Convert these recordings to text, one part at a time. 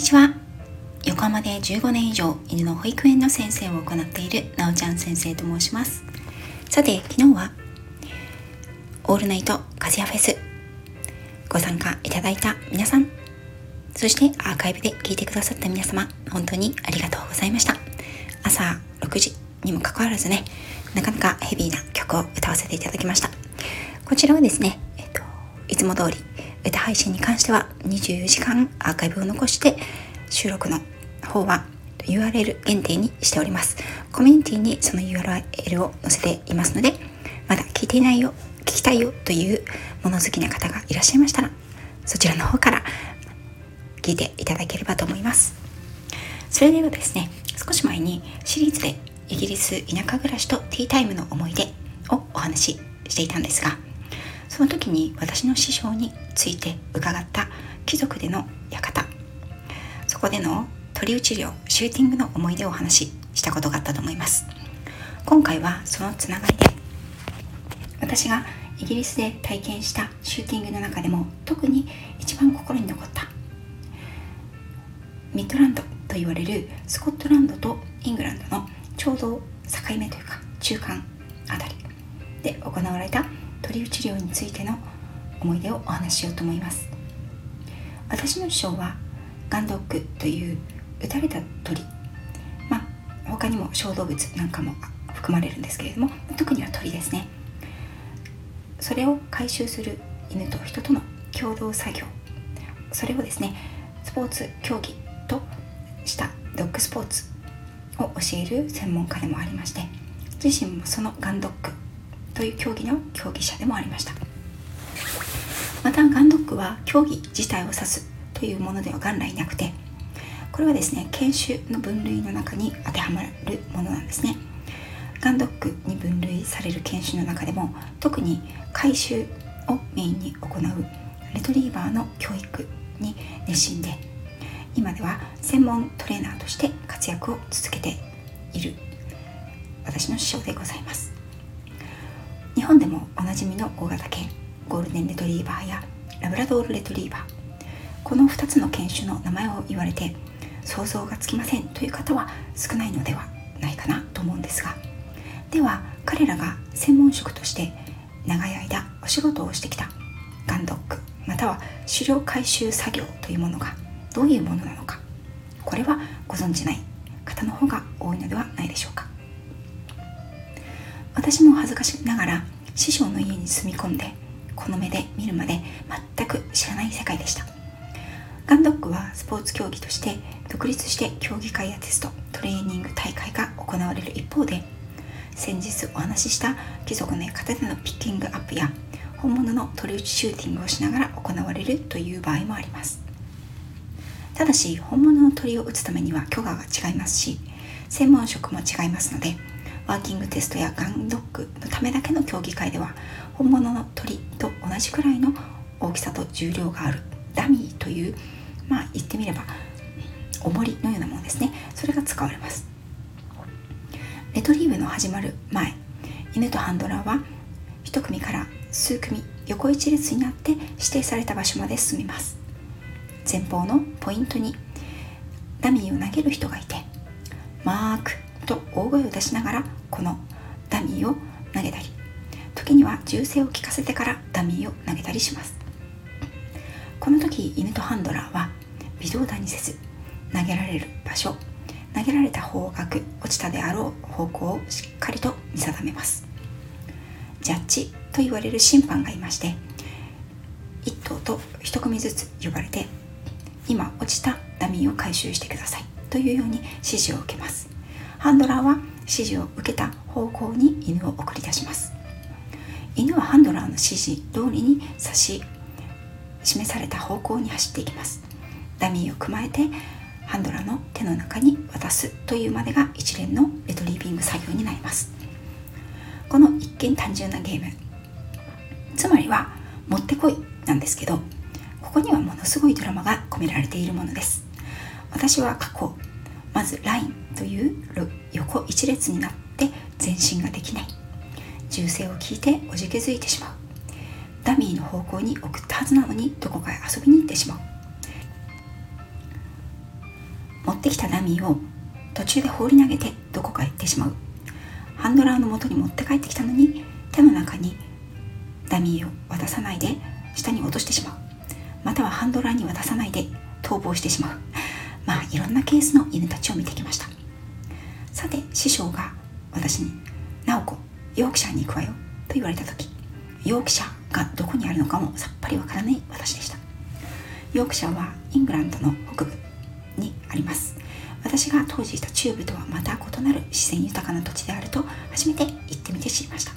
にちは。横浜で15年以上犬の保育園の先生を行っているなおちゃん先生と申します。さて昨日はオールナイトカズヤフェスご参加いただいた皆さんそしてアーカイブで聞いてくださった皆様本当にありがとうございました。朝6時にもかかわらずねなかなかヘビーな曲を歌わせていただきました。こちらはですね、えっと、いつも通り歌配信に関しては24時間アーカイブを残して収録の方は URL 限定にしております。コミュニティにその URL を載せていますので、まだ聞いていないよ、聞きたいよというもの好きな方がいらっしゃいましたら、そちらの方から聞いていただければと思います。それではですね、少し前にシリーズでイギリス田舎暮らしとティータイムの思い出をお話ししていたんですが、その時に私の師匠について伺った貴族での館。そこでの鳥打ち漁シューティングの思い出をお話ししたことがあったと思います。今回はそのつながりで私がイギリスで体験したシューティングの中でも特に一番心に残ったミッドランドと言われるスコットランドとイングランドのちょうど境目というか中間あたりで行われた鳥打ち漁についての思い出をお話ししようと思います。私の師匠はガンドックという撃たれた鳥。まあ他にも小動物なんかも含まれるんですけれども特には鳥ですね。それを回収する犬と人との共同作業。それをですねスポーツ競技としたドッグスポーツを教える専門家でもありまして自身もそのガンドッグという競技の競技者でもありました。またガンドッグは競技自体を指すというものでは元来なくてこれはですね犬種の分類の中に当てはまるものなんですね。ガンドッグに分類される犬種の中でも特に回収をメインに行うレトリーバーの教育に熱心で今では専門トレーナーとして活躍を続けている私の師匠でございます。日本でもおなじみの大型犬ゴールデンレトリーバーやラブラドールレトリーバー。この2つの犬種の名前を言われて想像がつきません。という方は少ないのではないかなと思うんですが。では彼らが専門職として長い間お仕事をしてきたガンドックまたは狩猟回収作業というものがどういうものなのかこれはご存じない方の方が多いのではないでしょうか。私も恥ずかしながら師匠の家に住み込んでこの目で見るまで全く知らない世界でした。ガンドックはスポーツ競技として独立して競技会やテストトレーニング大会が行われる一方で先日お話しした貴族の方でのピッキングアップや本物の鳥打ちシューティングをしながら行われるという場合もあります。ただし本物の鳥を撃つためには許可が違いますし専門職も違いますのでワーキングテストやガンドッグのためだけの競技会では本物の鳥と同じくらいの大きさと重量があるダミーというまあ言ってみれば重りのようなものですね。それが使われます。レトリーブの始まる前犬とハンドラーは1組から数組横一列になって指定された場所まで進みます。前方のポイントにダミーを投げる人がいてマークと大声を出しながらこのダミーを投げたり時には銃声を聞かせてからダミーを投げたりします。この時犬とハンドラーは微動だにせず投げられる場所投げられた方角落ちたであろう方向をしっかりと見定めます。ジャッジと言われる審判がいまして1頭と1組ずつ呼ばれて今落ちたダミーを回収してくださいというように指示を受けます。ハンドラーは指示を受けた方向に犬を送り出します。犬はハンドラーの指示通りに差し示された方向に走っていきます。ダミーをくまえてハンドラーの手の中に渡すというまでが一連のレトリービング作業になります。この一見単純なゲーム。つまりはもってこいなんですけどここにはものすごいドラマが込められているものです。私は過去まずラインという横一列になって前進ができない。銃声を聞いておじけづいてしまう。ダミーの方向に送ったはずなのにどこかへ遊びに行ってしまう。持ってきたダミーを途中で放り投げてどこかへ行ってしまう。ハンドラーの元に持って帰ってきたのに手の中にダミーを渡さないで下に落としてしまう。またはハンドラーに渡さないで逃亡してしまう。まあいろんなケースの犬たちを見てきました。さて師匠が私に「直子ヨークシャーに行くわよ」と言われた時ヨークシャーがどこにあるのかもさっぱりわからない私でした。ヨークシャーはイングランドの北部にあります。私が当時いた中部とはまた異なる自然豊かな土地であると初めて行ってみて知りました。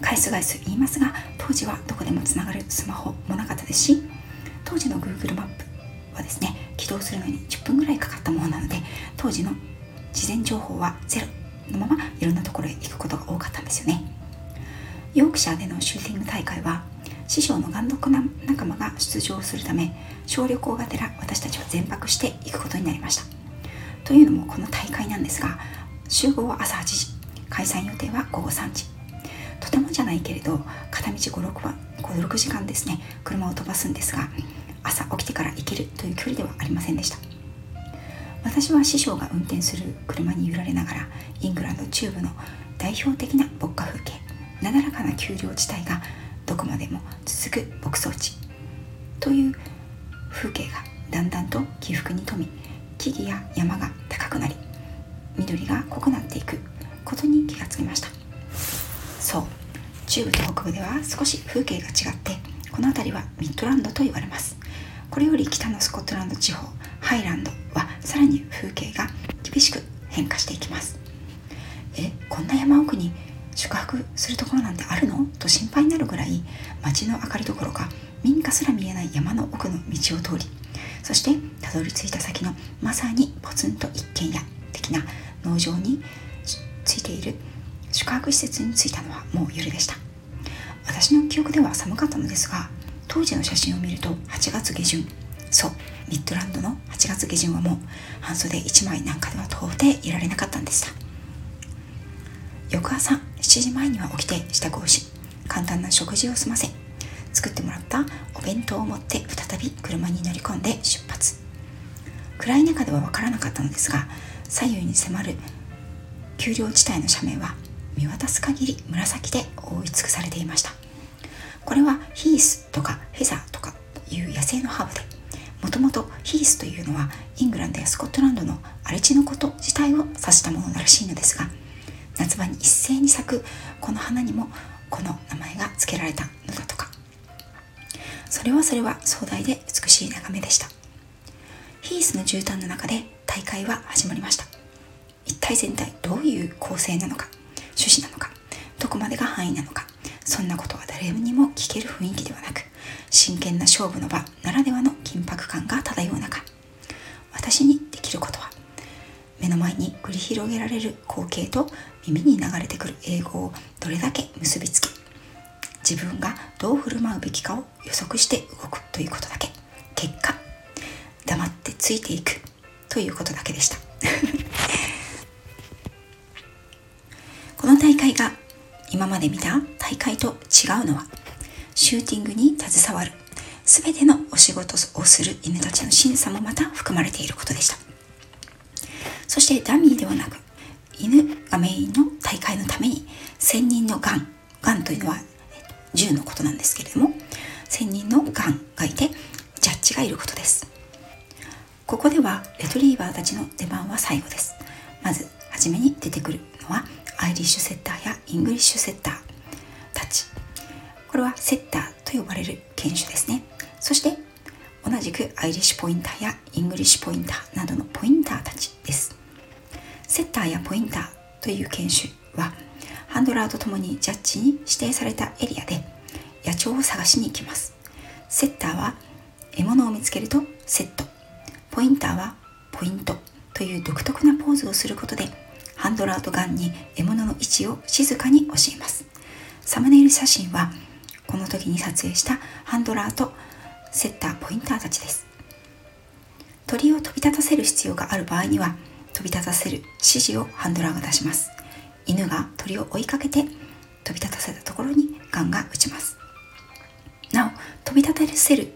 返す返す言いますが当時はどこでもつながるスマホもなかったですし当時の Google マップはですね起動するのに10分ぐらいかかったものなので当時の事前情報はゼロ。のままいろんなところへ行くことが多かったんですよね。ヨークシャーでのシューティング大会は師匠の眼読な仲間が出場するため小旅行がてら私たちは全泊して行くことになりました。というのもこの大会なんですが集合は朝8時開催予定は午後3時。とてもじゃないけれど片道 5, 6, 56時間ですね車を飛ばすんですが朝起きてから行けるという距離ではありませんでした。私は師匠が運転する車に揺られながらイングランド中部の代表的な牧歌風景なだらかな丘陵地帯がどこまでも続く牧草地という風景がだんだんと起伏に富み木々や山が高くなり緑が濃くなっていくことに気がつきました。そう中部と北部では少し風景が違ってこの辺りはミッドランドと言われます。これより北のスコットランド地方ハイランドはさらに風景が厳しく変化していきます。えこんな山奥に宿泊するところなんてあるの？と心配になるぐらい街の明かりどころか民家すら見えない山の奥の道を通りそしてたどり着いた先のまさにポツンと一軒家的な農場についている宿泊施設に着いたのはもう夜でした。私の記憶では寒かったのですが当時の写真を見ると8月下旬そうミッドランドの8月下旬はもう半袖1枚なんかでは到底いられなかったんでした。翌朝7時前には起きて支度をし簡単な食事を済ませ作ってもらったお弁当を持って再び車に乗り込んで出発。暗い中では分からなかったのですが左右に迫る丘陵地帯の斜面は見渡す限り紫で覆い尽くされていました。これはヒースとかフェザーとかいう野生のハーブでもともとヒースというのはイングランドやスコットランドの荒れ地のこと自体を指したものらしいのですが夏場に一斉に咲くこの花にもこの名前が付けられたのだとか。それはそれは壮大で美しい眺めでした。ヒースの絨毯の中で大会は始まりました。一体全体どういう構成なのか趣旨なのかどこまでが範囲なのかそんなことは誰にも聞ける雰囲気ではなく真剣な勝負の場ならではの緊迫感が漂う中私にできることは目の前に繰り広げられる光景と耳に流れてくる英語をどれだけ結びつけ自分がどう振る舞うべきかを予測して動くということだけ結果黙ってついていくということだけでした。この大会が今まで見た大会と違うのはシューティングに携わる。全てのお仕事をする犬たちの審査もまた含まれていることでした。そしてダミーではなく犬がメインの大会のために専任のガンガンというのは銃のことなんですけれども専任のガンがいてジャッジがいることです。ここではレトリーバーたちの出番は最後です。まず初めに出てくるのはアイリッシュセッターやイングリッシュセッター。これはセッターと呼ばれる犬種ですね。そして同じくアイリッシュポインターやイングリッシュポインターなどのポインターたちです。セッターやポインターという犬種はハンドラーと共にジャッジに指定されたエリアで野鳥を探しに行きます。セッターは獲物を見つけるとセット。ポインターはポイント。という独特なポーズをすることでハンドラーとガンに獲物の位置を静かに教えます。サムネイル写真はこの時に撮影したハンドラーとセッターポインターたちです。鳥を飛び立たせる必要がある場合には飛び立たせる指示をハンドラーが出します。犬が鳥を追いかけて飛び立たせたところにガンが打ちます。なお飛び立たせる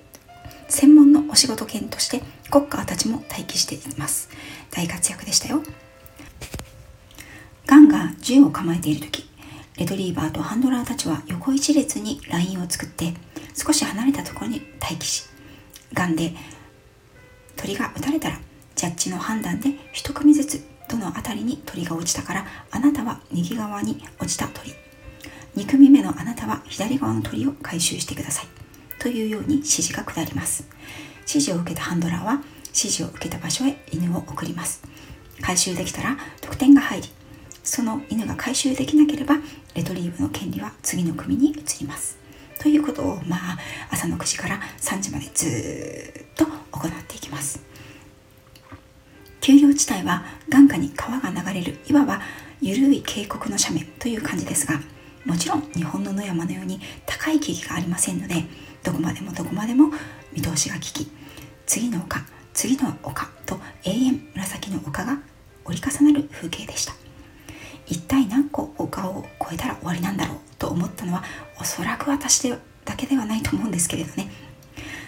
専門のお仕事犬としてコッカーたちも待機しています。大活躍でしたよ。ガンが銃を構えている時レトリーバーとハンドラーたちは横一列にラインを作って少し離れたところに待機しガンで鳥が撃たれたらジャッジの判断で一組ずつどの辺りに鳥が落ちたからあなたは右側に落ちた鳥。2組目のあなたは左側の鳥を回収してください。というように指示が下ります。指示を受けたハンドラーは指示を受けた場所へ犬を送ります。回収できたら得点が入りその犬が回収できなければレトリーブの権利は次の組に移ります。ということをまあ朝の9時から3時までずっと行っていきます。丘陵地帯は眼下に川が流れるいわば緩い渓谷の斜面という感じですがもちろん日本の野山のように高い木々がありませんのでどこまでもどこまでも見通しが利き次の丘次の丘と永遠紫の丘が折り重なる風景でした。一体何個丘を越えたら終わりなんだろうと思ったのはおそらく私でだけではないと思うんですけれどね。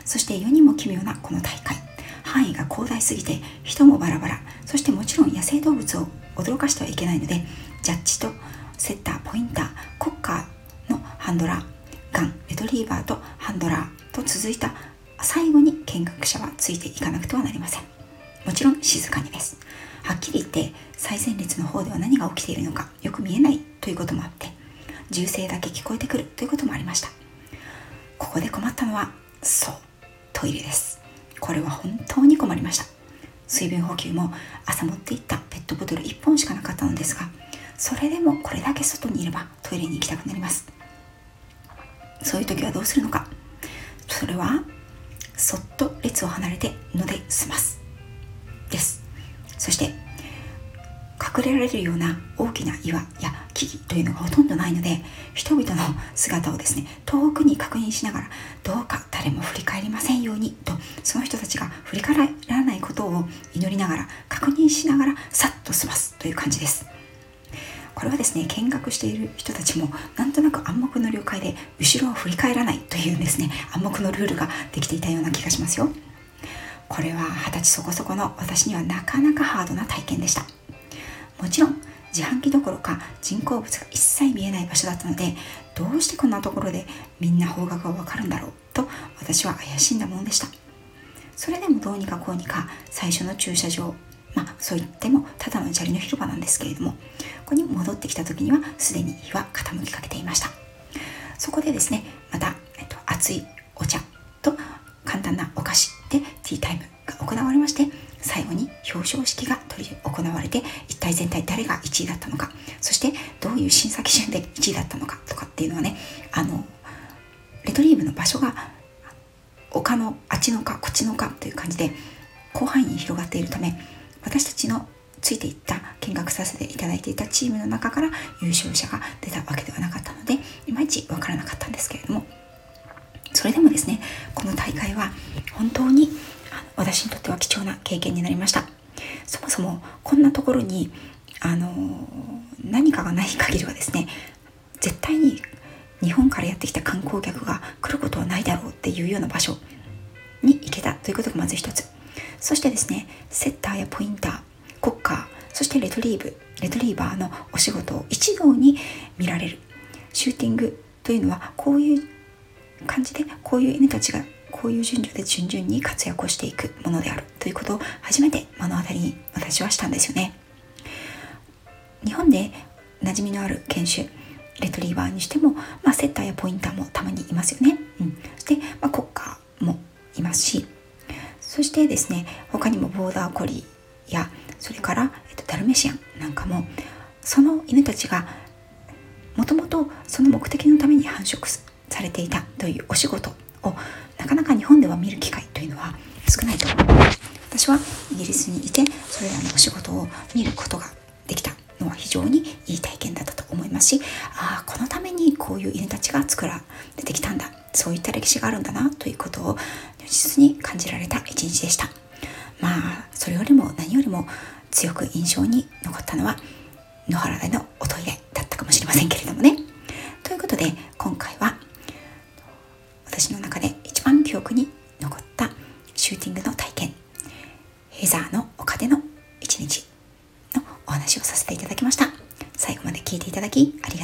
そして世にも奇妙なこの大会。範囲が広大すぎて人もバラバラ。そしてもちろん野生動物を驚かしてはいけないのでジャッジとセッターポインターコッカーのハンドラーガンレトリーバーとハンドラーと続いた最後に見学者はついていかなくてはなりません。もちろん静かにです。はっきり言って最前列の方では何が起きているのかよく見えないということもあって銃声だけ聞こえてくるということもありました。ここで困ったのはそうトイレです。これは本当に困りました。水分補給も朝持っていったペットボトル1本しかなかったのですがそれでもこれだけ外にいればトイレに行きたくなります。そういう時はどうするのか。それはそっと列を離れてので済ます。です。そして隠れられるような大きな岩や木々というのがほとんどないので人々の姿をですね遠くに確認しながらどうか誰も振り返りませんようにとその人たちが振り返らないことを祈りながら確認しながらさっと済ますという感じです。これはですね見学している人たちもなんとなく暗黙の了解で後ろを振り返らないというですね暗黙のルールができていたような気がしますよ。これは二十歳そこそこの私にはなかなかハードな体験でした。もちろん自販機どころか人工物が一切見えない場所だったのでどうしてこんなところでみんな方角がわかるんだろうと私は怪しんだものでした。それでもどうにかこうにか最初の駐車場まあそう言ってもただの砂利の広場なんですけれどもここに戻ってきた時にはすでに日は傾きかけていました。そこでですねまた、えっと、熱いお茶と簡単なお菓子でティータイムが行われまして最後に表彰式が取り行われて一体全体誰が1位だったのかそしてどういう審査基準で1位だったのかとかっていうのはねあのレトリーブの場所が丘のあっちのかこっちのかという感じで広範囲に広がっているため私たちのついていった見学させていただいていたチームの中から優勝者が出たわけではなかったのでいまいちわからなかったんですけれどもそれでもですねこの大会は本当に私にとっては貴重な経験になりました。そもそもこんなところにあの何かがない限りはですね絶対に日本からやってきた観光客が来ることはないだろうっていうような場所に行けたということがまず一つ。そしてですねセッターやポインターコッカーそしてレトリーブレトリーバーのお仕事を一堂に見られる。シューティングというのはこういう感じでこういう犬たちがこういう順序で順々に活躍をしていくものであるということを初めて目の当たりに私はしたんですよね。日本で馴染みのある犬種レトリーバーにしても、まあ、セッターやポインターもたまにいますよね、うん、そして、まあ、コッカーもいますしそしてですね他にもボーダーコリーやそれから、えっと、ダルメシアンなんかもその犬たちがもともとその目的のために繁殖されていたというお仕事をなかなか日本では見る機会というのは少ないと私はイギリスにいてそれらのお仕事を見ることができたのは非常にいい体験だったと思いますしああこのためにこういう犬たちが作られてきたんだ。そういった歴史があるんだなということを如実に感じられた一日でした。まあそれよりも何よりも強く印象に残ったのは野原でのおトイレだったかもしれませんけれどもね。ということで憶に残ったシューティングの体験。ヘザーの丘での一日のお話をさせていただきました。最後まで聞いていただきありがとうございました。